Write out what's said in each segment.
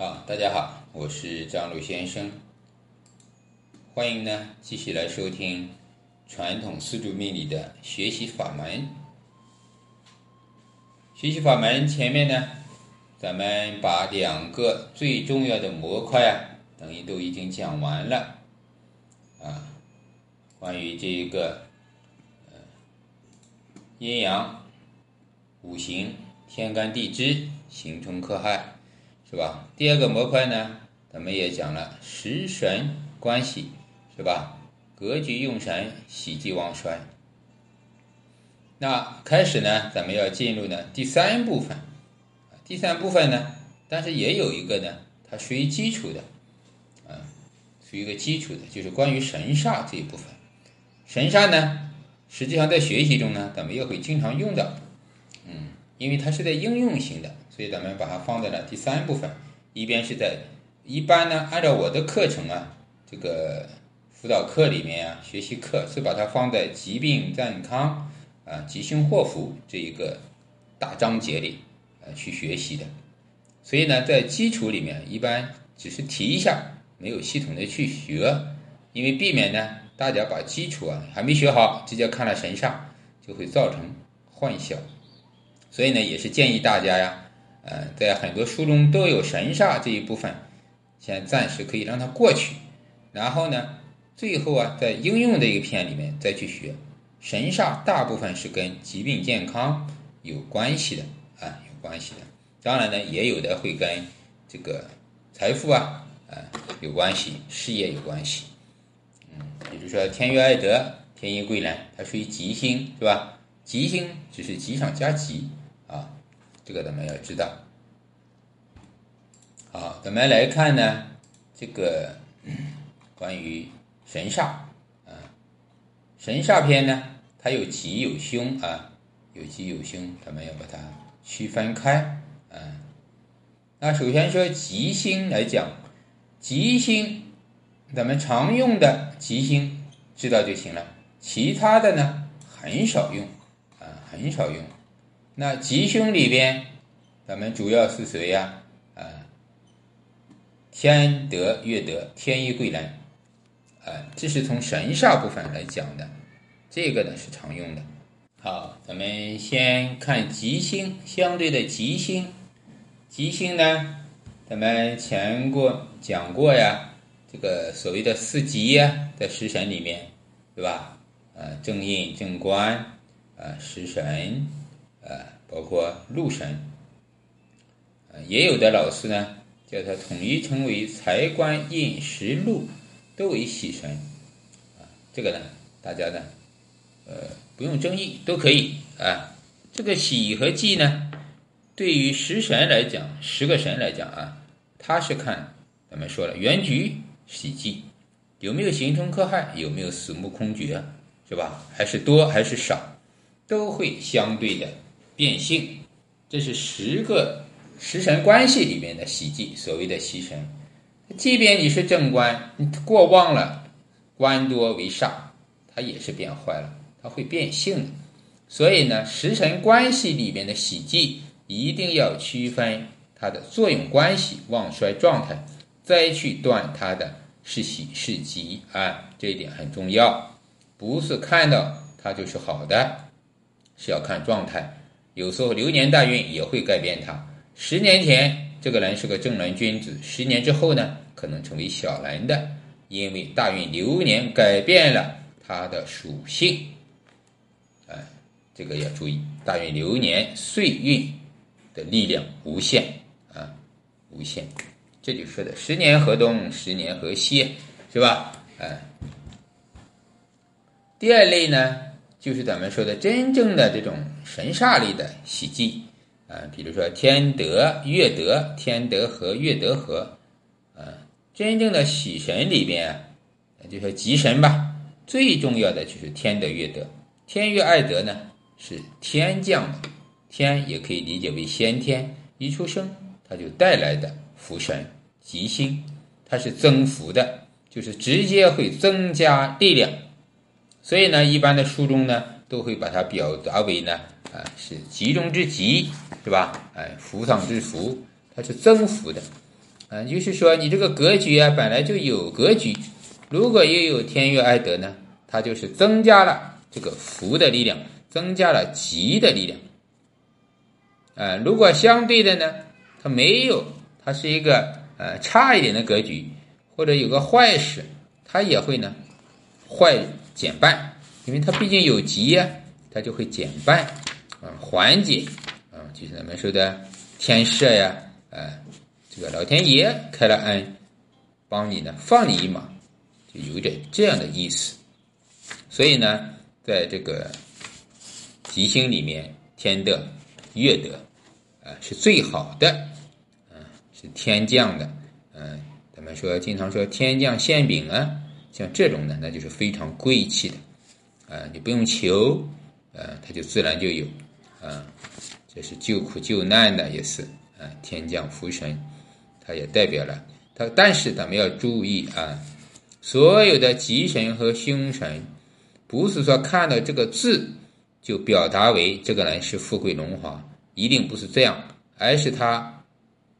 啊，大家好，我是张璐先生，欢迎呢继续来收听传统四柱命理的学习法门。学习法门前面呢，咱们把两个最重要的模块啊，等于都已经讲完了啊，关于这一个阴阳、五行、天干地支、刑冲克害。是吧？第二个模块呢，咱们也讲了食神关系，是吧？格局用神，喜忌旺衰。那开始呢，咱们要进入呢第三部分。第三部分呢，但是也有一个呢，它属于基础的，啊，属于一个基础的，就是关于神煞这一部分。神煞呢，实际上在学习中呢，咱们也会经常用到，嗯，因为它是在应用型的。所以咱们把它放在了第三部分，一边是在一般呢，按照我的课程啊，这个辅导课里面啊，学习课是把它放在疾病健康啊、吉凶祸福这一个大章节里呃去学习的。所以呢，在基础里面一般只是提一下，没有系统的去学，因为避免呢大家把基础啊还没学好，直接看了神煞，就会造成幻想。所以呢，也是建议大家呀。呃，在很多书中都有神煞这一部分，先暂时可以让它过去，然后呢，最后啊，在应用的一个篇里面再去学神煞，大部分是跟疾病健康有关系的啊，有关系的。当然呢，也有的会跟这个财富啊，啊有关系，事业有关系。嗯，比如说天月爱德、天乙贵人，它属于吉星，是吧？吉星只是吉上加吉。这个咱们要知道。好，咱们来看呢，这个关于神煞啊，神煞篇呢，它有吉有凶啊，有吉有凶，咱们要把它区分开啊。那首先说吉星来讲，吉星咱们常用的吉星知道就行了，其他的呢很少用啊，很少用。那吉凶里边，咱们主要是谁呀？啊，天德、月德、天乙贵人，啊，这是从神煞部分来讲的，这个呢是常用的。好，咱们先看吉星，相对的吉星，吉星呢，咱们前过讲过呀，这个所谓的四吉呀，在食神里面，对吧？呃，正印、正官，呃，食神。呃，包括禄神，呃，也有的老师呢，叫它统一称为财官印食禄，都为喜神，啊，这个呢，大家呢，呃，不用争议，都可以啊。这个喜和忌呢，对于食神来讲，十个神来讲啊，他是看咱们说了原局喜忌，有没有形成克害，有没有死木空绝，是吧？还是多还是少，都会相对的。变性，这是十个食神关系里面的喜忌，所谓的喜神。即便你是正官，你过旺了，官多为煞，它也是变坏了，它会变性。所以呢，食神关系里面的喜忌一定要区分它的作用关系、旺衰状态，再去断它的是喜是吉啊，这一点很重要。不是看到它就是好的，是要看状态。有时候流年大运也会改变他。十年前这个人是个正人君子，十年之后呢，可能成为小人的，因为大运流年改变了他的属性。哎，这个要注意，大运流年岁运的力量无限啊，无限。这就说的十年河东，十年河西，是吧？哎，第二类呢？就是咱们说的真正的这种神煞力的喜忌啊，比如说天德、月德、天德和月德和，啊，真正的喜神里边，就说吉神吧，最重要的就是天德、月德。天月爱德呢是天降的，天也可以理解为先天，一出生它就带来的福神吉星，它是增福的，就是直接会增加力量。所以呢，一般的书中呢，都会把它表达为呢，啊，是吉中之吉，是吧？哎，福上之福，它是增福的。啊，就是说你这个格局啊本来就有格局，如果又有天月爱德呢，它就是增加了这个福的力量，增加了吉的力量。啊，如果相对的呢，它没有，它是一个呃差一点的格局，或者有个坏事，它也会呢坏减半，因为它毕竟有吉呀，它就会减半，啊，缓解，啊，就是咱们说的天赦呀，啊，这个老天爷开了恩，帮你呢放你一马，就有点这样的意思。所以呢，在这个吉星里面，天德、月德。啊，是最好的，啊，是天降的，嗯，咱们说经常说天降馅饼啊，像这种呢，那就是非常贵气的，啊，你不用求，啊，它就自然就有，啊，这是救苦救难的也是，啊，天降福神，它也代表了它，但是咱们要注意啊，所有的吉神和凶神，不是说看到这个字就表达为这个人是富贵荣华。一定不是这样，而是他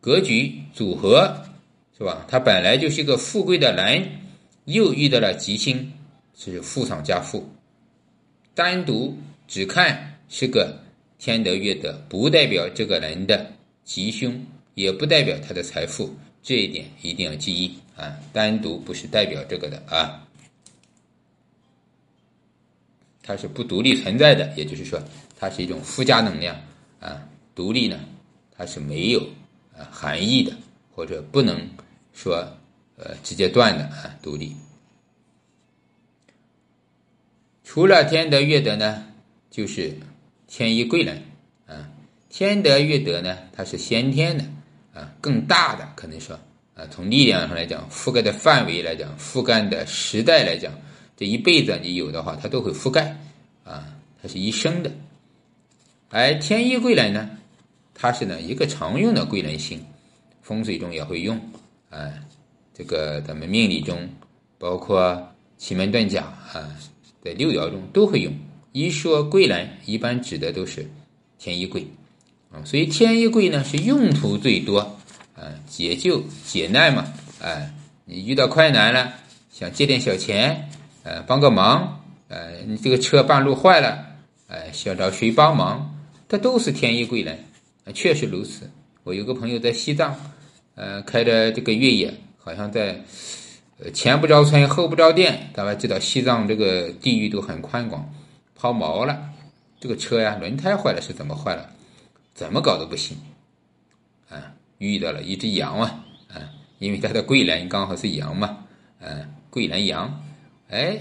格局组合，是吧？他本来就是一个富贵的人，又遇到了吉星，是富上加富。单独只看是个天德月德，不代表这个人的吉凶，也不代表他的财富。这一点一定要记忆啊！单独不是代表这个的啊，它是不独立存在的，也就是说，它是一种附加能量。啊，独立呢，它是没有啊含义的，或者不能说呃直接断的啊。独立，除了天德月德呢，就是天一贵人啊。天德月德呢，它是先天的啊，更大的可能说啊，从力量上来讲，覆盖的范围来讲，覆盖的时代来讲，这一辈子你有的话，它都会覆盖啊，它是一生的。而天一贵人呢，它是呢一个常用的贵人星，风水中也会用，啊，这个咱们命理中，包括奇门遁甲啊，在六爻中都会用。一说贵人，一般指的都是天一贵，啊，所以天一贵呢是用途最多，啊，解救解难嘛，啊，你遇到困难了，想借点小钱，呃，帮个忙，呃，你这个车半路坏了，哎，想找谁帮忙？这都是天衣贵人，啊，确实如此。我有个朋友在西藏，呃，开着这个越野，好像在，呃，前不着村后不着店。大家知道西藏这个地域都很宽广，抛锚了，这个车呀，轮胎坏了是怎么坏了？怎么搞都不行，啊，遇到了一只羊啊，啊，因为他的贵人刚好是羊嘛，嗯，贵人羊，哎，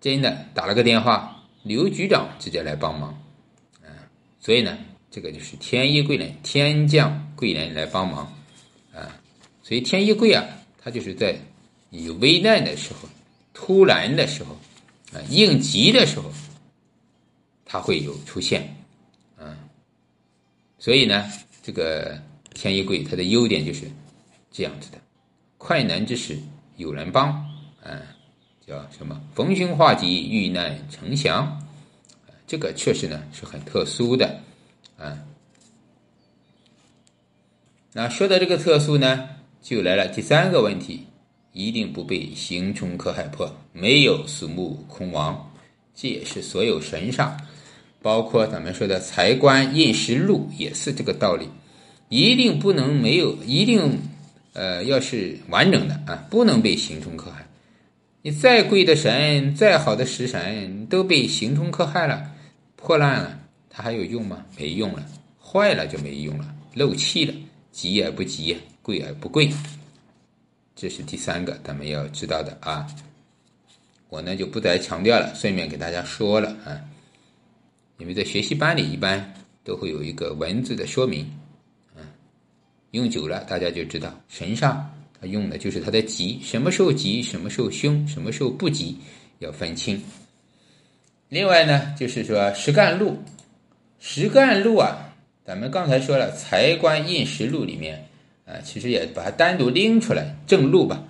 真的打了个电话，刘局长直接来帮忙。所以呢，这个就是天一贵人，天降贵人来帮忙，啊，所以天一贵啊，它就是在有危难的时候、突然的时候、啊应急的时候，它会有出现，啊，所以呢，这个天一贵它的优点就是这样子的，快难之时有人帮，啊，叫什么逢凶化吉、遇难成祥。这个确实呢是很特殊的，啊，那说到这个特殊呢，就来了第三个问题：一定不被刑冲克害破，没有死木空亡。这也是所有神上，包括咱们说的财官印食禄，也是这个道理。一定不能没有，一定呃要是完整的啊，不能被刑冲克害。你再贵的神，再好的食神，都被刑冲克害了。破烂了，它还有用吗？没用了，坏了就没用了，漏气了，急而不急，贵而不贵，这是第三个咱们要知道的啊。我呢就不再强调了，顺便给大家说了啊，因为在学习班里一般都会有一个文字的说明，啊，用久了大家就知道，神煞它用的就是它的吉，什么时候吉，什么时候凶，什么时候不吉，要分清。另外呢，就是说实干路，实干路啊，咱们刚才说了财官印实路里面啊，其实也把它单独拎出来正路吧，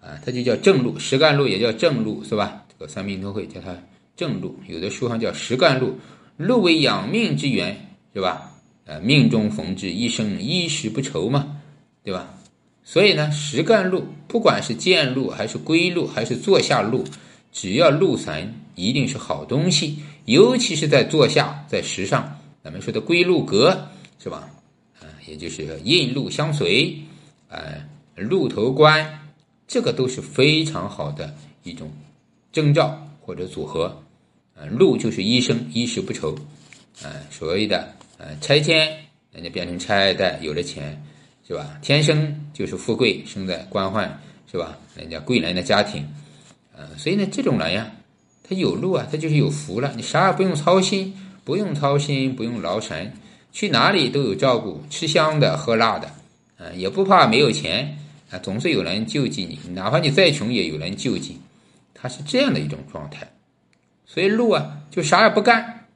啊，它就叫正路，实干路也叫正路是吧？这个三命都会叫它正路，有的书上叫实干路，路为养命之源是吧？呃，命中逢至，一生衣食不愁嘛，对吧？所以呢，实干路不管是见路还是归路还是坐下路，只要路神一定是好东西，尤其是在坐下在时上，咱们说的归路格是吧？也就是印路相随，哎，路头官，这个都是非常好的一种征兆或者组合。啊，禄就是一生衣食不愁，啊，所谓的啊拆迁，人家变成拆二代，有了钱。是吧？天生就是富贵，生在官宦，是吧？人家贵人的家庭，啊，所以呢，这种人呀，他有路啊，他就是有福了。你啥也不用操心，不用操心，不用劳神，去哪里都有照顾，吃香的喝辣的，啊，也不怕没有钱，啊，总是有人救济你，哪怕你再穷也有人救济，他是这样的一种状态。所以路啊，就啥也不干，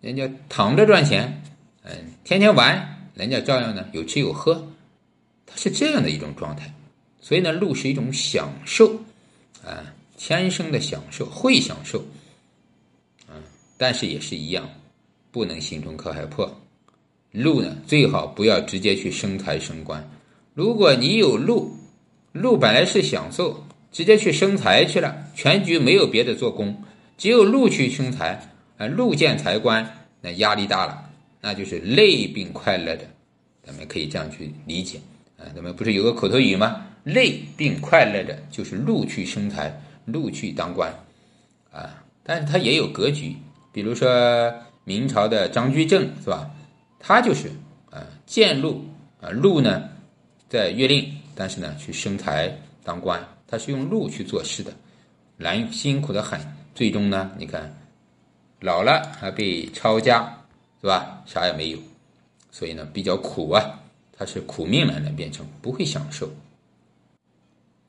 人家躺着赚钱，嗯，天天玩。人家照样呢有吃有喝，他是这样的一种状态，所以呢，禄是一种享受，啊，天生的享受，会享受，啊，但是也是一样，不能心中可害破。禄呢，最好不要直接去升财升官。如果你有禄，禄本来是享受，直接去升财去了，全局没有别的做功，只有禄去生财，啊，禄见财官，那压力大了。那就是累并快乐的，咱们可以这样去理解啊。咱们不是有个口头语吗？累并快乐的，就是禄去生财，禄去当官啊。但是他也有格局，比如说明朝的张居正是吧？他就是啊，见禄啊，禄呢在月令，但是呢去生财当官，他是用禄去做事的，难辛苦的很。最终呢，你看老了还被抄家。是吧？啥也没有，所以呢比较苦啊，他是苦命人的变成，不会享受。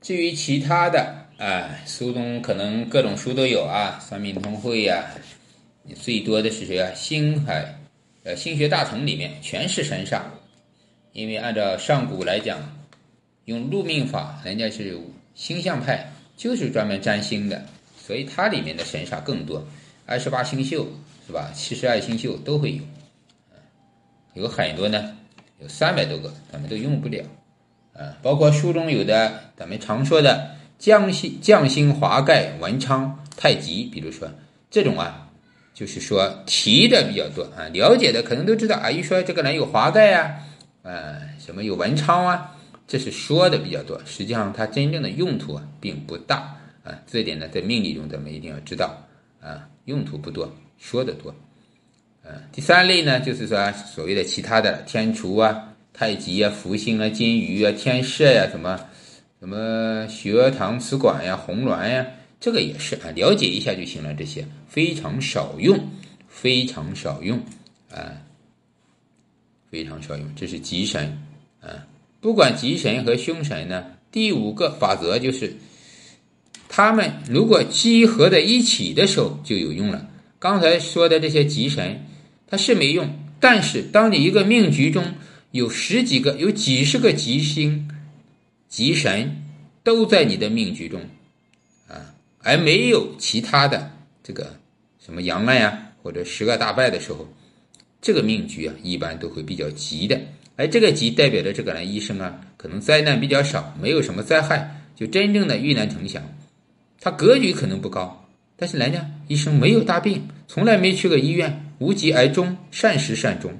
至于其他的，哎，书中可能各种书都有啊，《算命通会》呀，你最多的是谁啊？星海，呃，《星学大成》里面全是神煞，因为按照上古来讲，用禄命法，人家是星象派，就是专门占星的，所以它里面的神煞更多，二十八星宿。是吧？七十二星宿都会有，有很多呢，有三百多个，咱们都用不了，啊，包括书中有的咱们常说的将星、将星华盖、文昌、太极，比如说这种啊，就是说提的比较多啊，了解的可能都知道啊，一说这个人有华盖啊，呃，什么有文昌啊，这是说的比较多，实际上它真正的用途啊并不大啊，这点呢在命理中咱们一定要知道啊，用途不多。说的多，嗯，第三类呢，就是说所谓的其他的天厨啊、太极啊、福星啊、金鱼啊、天射呀，什么什么学堂祠馆呀、红鸾呀，这个也是啊，了解一下就行了。这些非常少用，非常少用啊，非常少用。这是吉神啊，不管吉神和凶神呢，第五个法则就是，他们如果集合在一起的时候就有用了。刚才说的这些吉神，它是没用。但是，当你一个命局中有十几个、有几十个吉星、吉神都在你的命局中，而没有其他的这个什么阳案呀或者十个大败的时候，这个命局啊一般都会比较吉的。而这个吉代表着这个人一生啊可能灾难比较少，没有什么灾害，就真正的遇难成祥。他格局可能不高。但是人家一生没有大病，从来没去过医院，无疾而终，善始善终。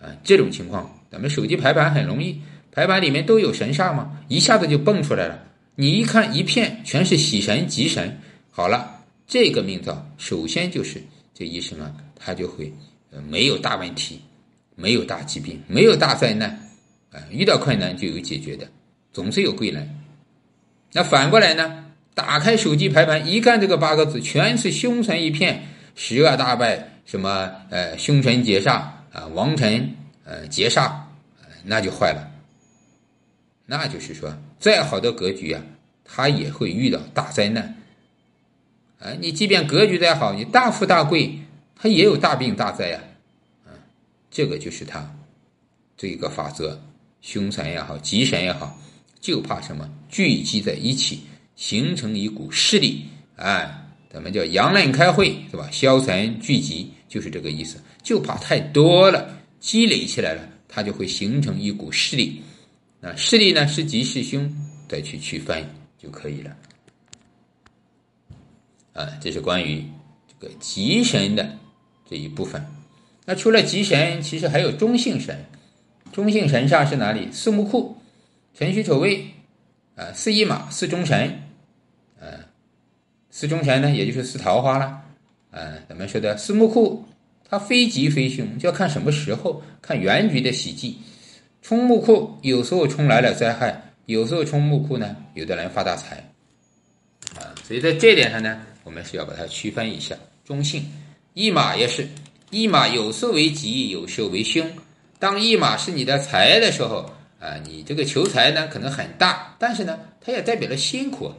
啊，这种情况，咱们手机排盘很容易，排盘里面都有神煞嘛，一下子就蹦出来了。你一看一片全是喜神吉神，好了，这个命造首先就是这一生啊，他就会呃没有大问题，没有大疾病，没有大灾难，啊，遇到困难就有解决的，总是有贵人。那反过来呢？打开手机排盘，一看这个八个字，全是凶神一片，十恶大败，什么呃凶神劫煞啊，王臣呃劫煞，那就坏了。那就是说，再好的格局啊，他也会遇到大灾难。啊，你即便格局再好，你大富大贵，他也有大病大灾呀。啊，这个就是他这个法则，凶神也好，吉神也好，就怕什么聚集在一起。形成一股势力，哎，咱们叫阳刃开会，是吧？消沉聚集，就是这个意思。就怕太多了，积累起来了，它就会形成一股势力，那势力呢是吉是凶，再去区分就可以了。啊，这是关于这个吉神的这一部分。那除了吉神，其实还有中性神。中性神煞是哪里？四木库、辰戌丑未，啊，四驿马、四中神，啊，四中神呢，也就是四桃花了。啊，咱们说的四木库，它非吉非凶，就要看什么时候，看原局的喜忌。冲木库有时候冲来了灾害，有时候冲木库呢，有的人发大财。啊，所以在这点上呢，我们是要把它区分一下。中性，驿马也是，驿马有时为吉，有时为凶。当驿马是你的财的时候，啊，你这个求财呢可能很大，但是呢，它也代表了辛苦。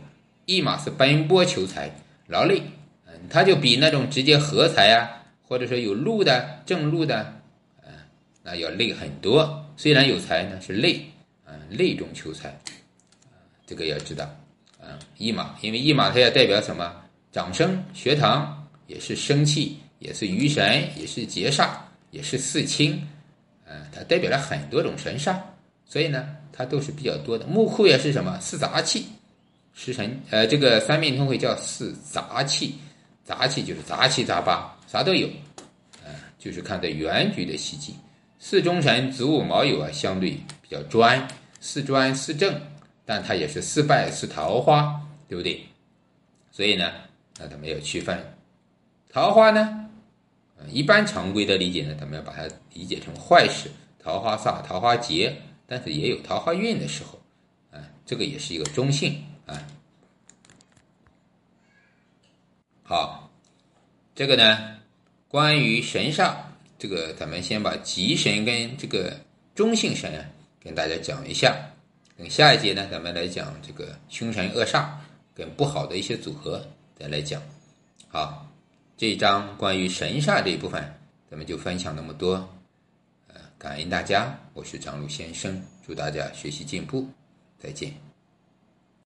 驿马是奔波求财，劳累，嗯，它就比那种直接合财啊，或者说有禄的正禄的，那要累很多。虽然有财呢，是累，啊，累中求财，这个要知道，啊，驿马，因为驿马它要代表什么？掌声学堂，也是生气，也是余神，也是劫煞，也是四清。嗯它代表了很多种神煞，所以呢，它都是比较多的。木库也是什么四杂气，食神呃，这个三命通会叫四杂气，杂气就是杂七杂八，啥都有，呃，就是看的原局的喜忌。四中神子午卯酉啊，相对比较专，四专四正，但它也是四败四桃花，对不对？所以呢，那咱们要区分桃花呢。一般常规的理解呢，咱们要把它理解成坏事，桃花煞、桃花劫，但是也有桃花运的时候，啊，这个也是一个中性啊。好，这个呢，关于神煞，这个咱们先把吉神跟这个中性神，跟大家讲一下。等下一节呢，咱们来讲这个凶神恶煞跟不好的一些组合，再来讲。好。这一章关于神煞这一部分，咱们就分享那么多。呃，感恩大家，我是张璐先生，祝大家学习进步，再见。